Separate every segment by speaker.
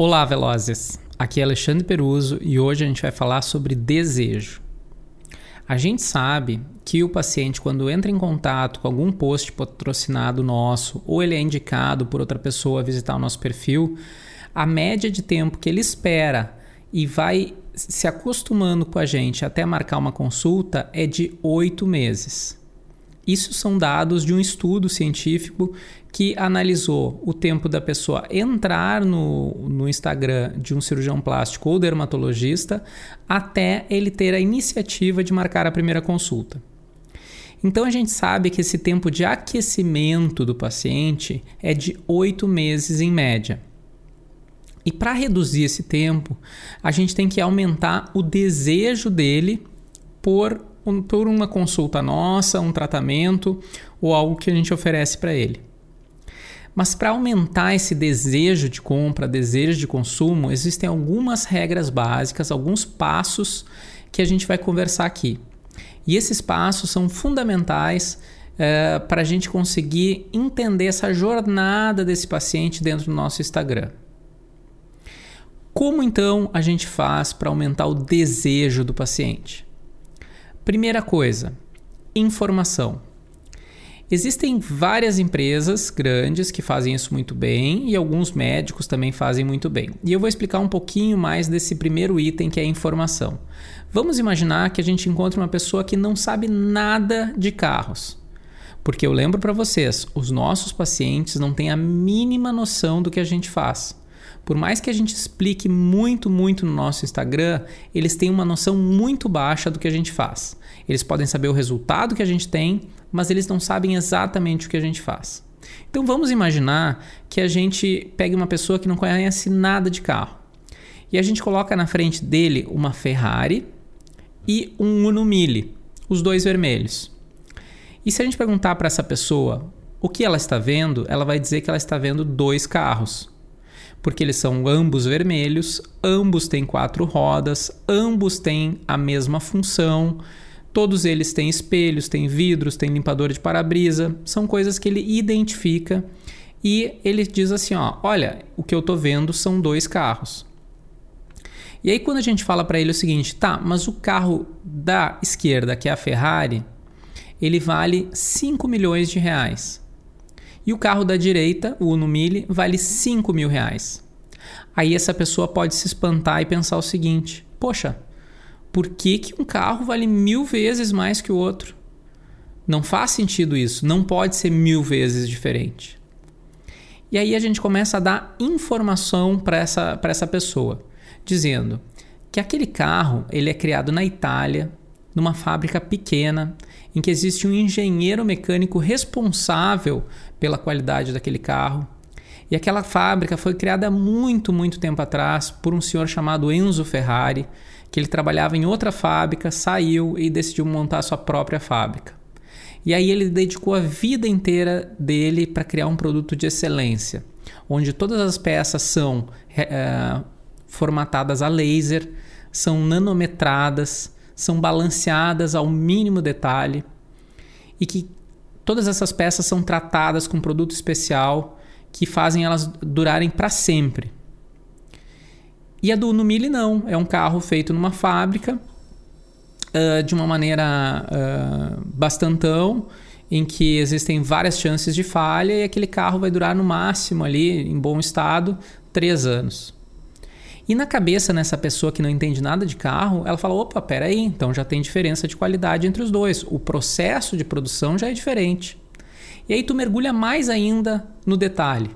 Speaker 1: Olá, velozes! Aqui é Alexandre Peruso e hoje a gente vai falar sobre desejo. A gente sabe que o paciente, quando entra em contato com algum post patrocinado nosso ou ele é indicado por outra pessoa a visitar o nosso perfil, a média de tempo que ele espera e vai se acostumando com a gente até marcar uma consulta é de oito meses. Isso são dados de um estudo científico que analisou o tempo da pessoa entrar no, no Instagram de um cirurgião plástico ou dermatologista até ele ter a iniciativa de marcar a primeira consulta. Então a gente sabe que esse tempo de aquecimento do paciente é de oito meses em média. E para reduzir esse tempo, a gente tem que aumentar o desejo dele por por uma consulta nossa, um tratamento ou algo que a gente oferece para ele. Mas para aumentar esse desejo de compra, desejo de consumo, existem algumas regras básicas, alguns passos que a gente vai conversar aqui. E esses passos são fundamentais é, para a gente conseguir entender essa jornada desse paciente dentro do nosso Instagram. Como então a gente faz para aumentar o desejo do paciente? Primeira coisa, informação. Existem várias empresas grandes que fazem isso muito bem e alguns médicos também fazem muito bem. E eu vou explicar um pouquinho mais desse primeiro item que é informação. Vamos imaginar que a gente encontra uma pessoa que não sabe nada de carros. Porque eu lembro para vocês, os nossos pacientes não têm a mínima noção do que a gente faz. Por mais que a gente explique muito, muito no nosso Instagram, eles têm uma noção muito baixa do que a gente faz. Eles podem saber o resultado que a gente tem, mas eles não sabem exatamente o que a gente faz. Então vamos imaginar que a gente pegue uma pessoa que não conhece nada de carro e a gente coloca na frente dele uma Ferrari e um Uno Mille, os dois vermelhos. E se a gente perguntar para essa pessoa o que ela está vendo, ela vai dizer que ela está vendo dois carros porque eles são ambos vermelhos, ambos têm quatro rodas, ambos têm a mesma função. Todos eles têm espelhos, têm vidros, têm limpador de para-brisa, são coisas que ele identifica e ele diz assim: ó, olha, o que eu tô vendo são dois carros. E aí quando a gente fala para ele o seguinte, tá, mas o carro da esquerda, que é a Ferrari, ele vale 5 milhões de reais. E o carro da direita, o Uno Mille, vale 5 mil reais. Aí essa pessoa pode se espantar e pensar o seguinte: poxa, por que, que um carro vale mil vezes mais que o outro? Não faz sentido isso, não pode ser mil vezes diferente. E aí a gente começa a dar informação para essa, essa pessoa, dizendo que aquele carro ele é criado na Itália, numa fábrica pequena, em que existe um engenheiro mecânico responsável pela qualidade daquele carro. E aquela fábrica foi criada muito, muito tempo atrás por um senhor chamado Enzo Ferrari, que ele trabalhava em outra fábrica, saiu e decidiu montar sua própria fábrica. E aí ele dedicou a vida inteira dele para criar um produto de excelência, onde todas as peças são é, formatadas a laser, são nanometradas, são balanceadas ao mínimo detalhe e que todas essas peças são tratadas com produto especial que fazem elas durarem para sempre. E a do Numile não, é um carro feito numa fábrica uh, de uma maneira uh, bastantão, em que existem várias chances de falha e aquele carro vai durar no máximo ali, em bom estado, três anos. E na cabeça nessa pessoa que não entende nada de carro, ela fala: opa, peraí, então já tem diferença de qualidade entre os dois. O processo de produção já é diferente. E aí tu mergulha mais ainda no detalhe.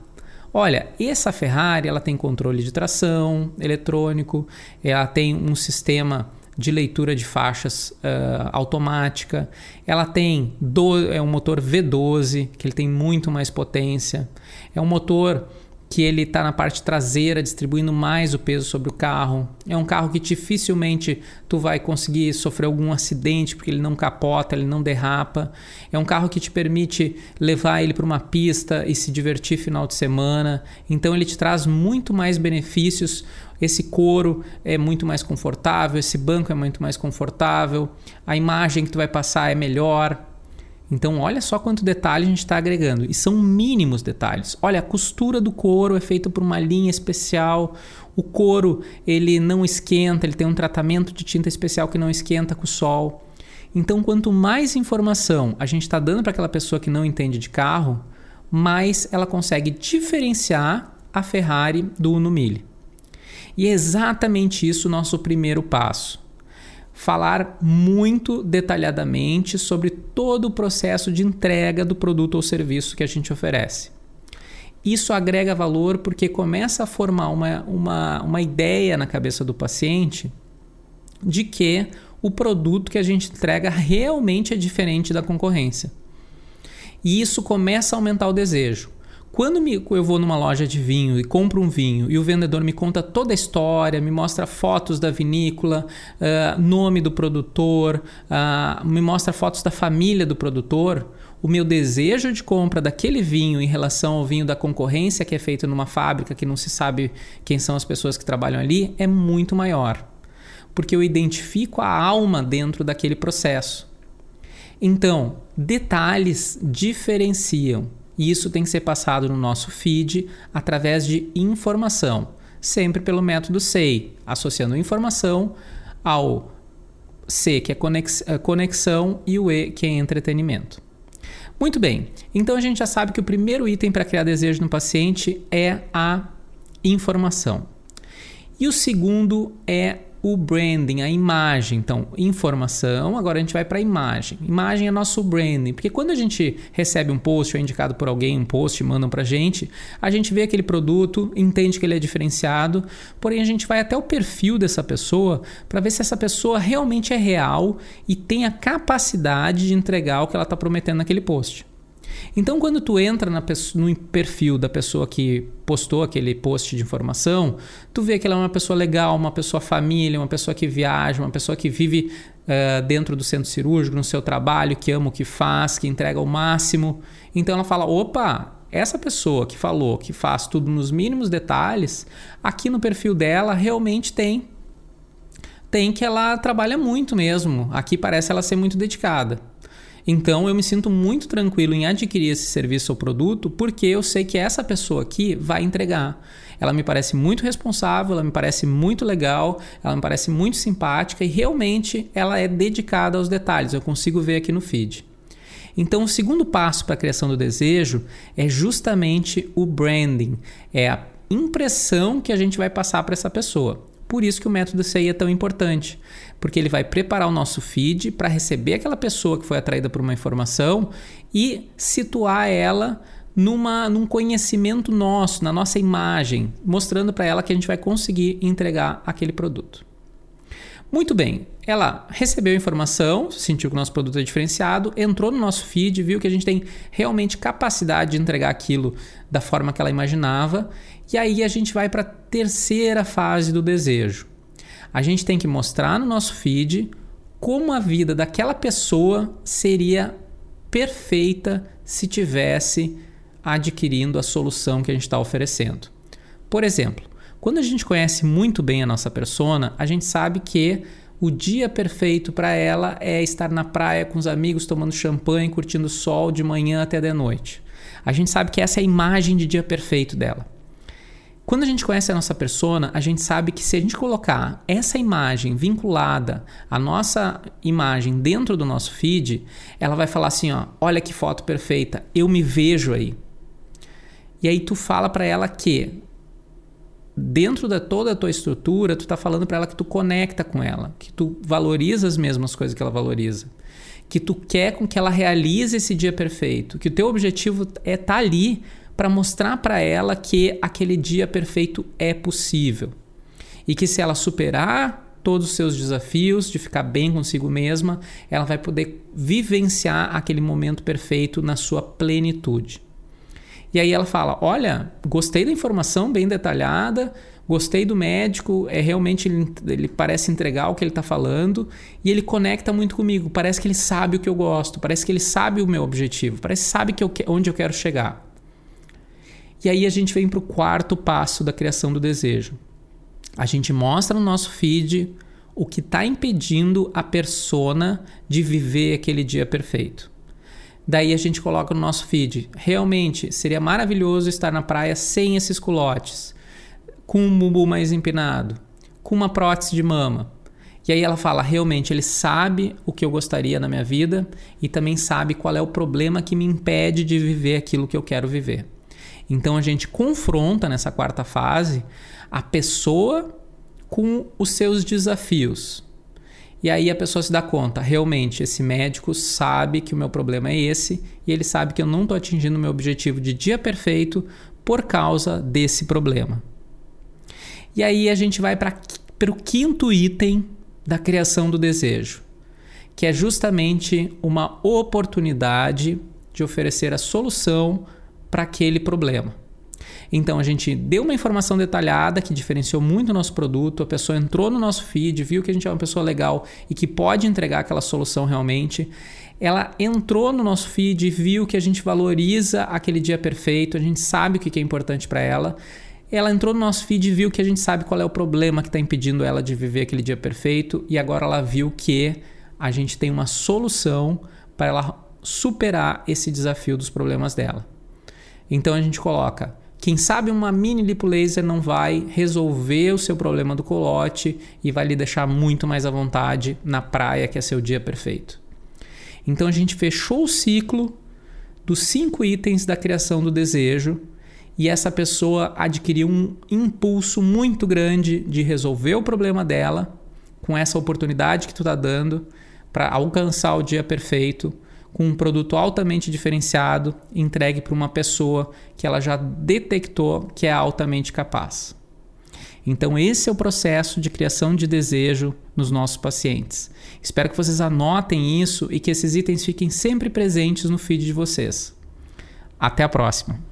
Speaker 1: Olha, essa Ferrari ela tem controle de tração eletrônico, ela tem um sistema de leitura de faixas uh, automática, ela tem do, é um motor V12 que ele tem muito mais potência, é um motor que ele está na parte traseira distribuindo mais o peso sobre o carro. É um carro que dificilmente tu vai conseguir sofrer algum acidente porque ele não capota, ele não derrapa. É um carro que te permite levar ele para uma pista e se divertir final de semana. Então ele te traz muito mais benefícios. Esse couro é muito mais confortável, esse banco é muito mais confortável, a imagem que tu vai passar é melhor. Então, olha só quanto detalhe a gente está agregando. E são mínimos detalhes. Olha, a costura do couro é feita por uma linha especial. O couro ele não esquenta, ele tem um tratamento de tinta especial que não esquenta com o sol. Então, quanto mais informação a gente está dando para aquela pessoa que não entende de carro, mais ela consegue diferenciar a Ferrari do Uno Mille. E é exatamente isso o nosso primeiro passo. Falar muito detalhadamente sobre todo o processo de entrega do produto ou serviço que a gente oferece. Isso agrega valor porque começa a formar uma, uma, uma ideia na cabeça do paciente de que o produto que a gente entrega realmente é diferente da concorrência. E isso começa a aumentar o desejo. Quando me, eu vou numa loja de vinho e compro um vinho e o vendedor me conta toda a história, me mostra fotos da vinícola, uh, nome do produtor, uh, me mostra fotos da família do produtor, o meu desejo de compra daquele vinho em relação ao vinho da concorrência que é feito numa fábrica que não se sabe quem são as pessoas que trabalham ali é muito maior. Porque eu identifico a alma dentro daquele processo. Então, detalhes diferenciam e isso tem que ser passado no nosso feed através de informação, sempre pelo método SEI, associando informação ao C, que é eh, conexão, e o E, que é entretenimento. Muito bem, então a gente já sabe que o primeiro item para criar desejo no paciente é a informação. E o segundo é o branding, a imagem. Então, informação, agora a gente vai para a imagem. Imagem é nosso branding, porque quando a gente recebe um post ou é indicado por alguém um post, mandam para a gente, a gente vê aquele produto, entende que ele é diferenciado, porém a gente vai até o perfil dessa pessoa para ver se essa pessoa realmente é real e tem a capacidade de entregar o que ela está prometendo naquele post. Então, quando tu entra no perfil da pessoa que postou aquele post de informação, tu vê que ela é uma pessoa legal, uma pessoa família, uma pessoa que viaja, uma pessoa que vive uh, dentro do centro cirúrgico, no seu trabalho, que ama o que faz, que entrega o máximo. Então, ela fala: opa, essa pessoa que falou que faz tudo nos mínimos detalhes, aqui no perfil dela realmente tem tem que ela trabalha muito mesmo. Aqui parece ela ser muito dedicada. Então eu me sinto muito tranquilo em adquirir esse serviço ou produto porque eu sei que essa pessoa aqui vai entregar. Ela me parece muito responsável, ela me parece muito legal, ela me parece muito simpática e realmente ela é dedicada aos detalhes. Eu consigo ver aqui no feed. Então, o segundo passo para a criação do desejo é justamente o branding, é a impressão que a gente vai passar para essa pessoa. Por isso que o método CI é tão importante, porque ele vai preparar o nosso feed para receber aquela pessoa que foi atraída por uma informação e situar ela numa, num conhecimento nosso, na nossa imagem, mostrando para ela que a gente vai conseguir entregar aquele produto. Muito bem, ela recebeu a informação, sentiu que o nosso produto é diferenciado, entrou no nosso feed, viu que a gente tem realmente capacidade de entregar aquilo da forma que ela imaginava, e aí a gente vai para a terceira fase do desejo. A gente tem que mostrar no nosso feed como a vida daquela pessoa seria perfeita se tivesse adquirindo a solução que a gente está oferecendo. Por exemplo, quando a gente conhece muito bem a nossa persona, a gente sabe que o dia perfeito para ela é estar na praia com os amigos tomando champanhe, curtindo o sol de manhã até de noite. A gente sabe que essa é a imagem de dia perfeito dela. Quando a gente conhece a nossa persona, a gente sabe que se a gente colocar essa imagem vinculada à nossa imagem dentro do nosso feed, ela vai falar assim, ó, olha que foto perfeita, eu me vejo aí. E aí tu fala para ela que dentro da toda a tua estrutura, tu tá falando para ela que tu conecta com ela, que tu valoriza as mesmas coisas que ela valoriza, que tu quer com que ela realize esse dia perfeito, que o teu objetivo é estar tá ali para mostrar para ela que aquele dia perfeito é possível. E que se ela superar todos os seus desafios, de ficar bem consigo mesma, ela vai poder vivenciar aquele momento perfeito na sua plenitude. E aí ela fala: Olha, gostei da informação bem detalhada, gostei do médico, é realmente ele, ele parece entregar o que ele está falando e ele conecta muito comigo. Parece que ele sabe o que eu gosto, parece que ele sabe o meu objetivo, parece que sabe que eu, onde eu quero chegar. E aí a gente vem para o quarto passo da criação do desejo. A gente mostra no nosso feed o que está impedindo a persona de viver aquele dia perfeito. Daí a gente coloca no nosso feed. Realmente seria maravilhoso estar na praia sem esses culotes, com um bumbum mais empinado, com uma prótese de mama. E aí ela fala: realmente ele sabe o que eu gostaria na minha vida e também sabe qual é o problema que me impede de viver aquilo que eu quero viver. Então a gente confronta nessa quarta fase a pessoa com os seus desafios. E aí a pessoa se dá conta, realmente esse médico sabe que o meu problema é esse e ele sabe que eu não estou atingindo o meu objetivo de dia perfeito por causa desse problema. E aí a gente vai para o quinto item da criação do desejo, que é justamente uma oportunidade de oferecer a solução para aquele problema. Então a gente deu uma informação detalhada que diferenciou muito o nosso produto, a pessoa entrou no nosso feed, viu que a gente é uma pessoa legal e que pode entregar aquela solução realmente. Ela entrou no nosso feed, viu que a gente valoriza aquele dia perfeito, a gente sabe o que é importante para ela. Ela entrou no nosso feed e viu que a gente sabe qual é o problema que está impedindo ela de viver aquele dia perfeito, e agora ela viu que a gente tem uma solução para ela superar esse desafio dos problemas dela. Então a gente coloca quem sabe uma mini lipo laser não vai resolver o seu problema do colote e vai lhe deixar muito mais à vontade na praia, que é seu dia perfeito. Então a gente fechou o ciclo dos cinco itens da criação do desejo e essa pessoa adquiriu um impulso muito grande de resolver o problema dela com essa oportunidade que tu está dando para alcançar o dia perfeito com um produto altamente diferenciado entregue para uma pessoa que ela já detectou que é altamente capaz. Então, esse é o processo de criação de desejo nos nossos pacientes. Espero que vocês anotem isso e que esses itens fiquem sempre presentes no feed de vocês. Até a próxima!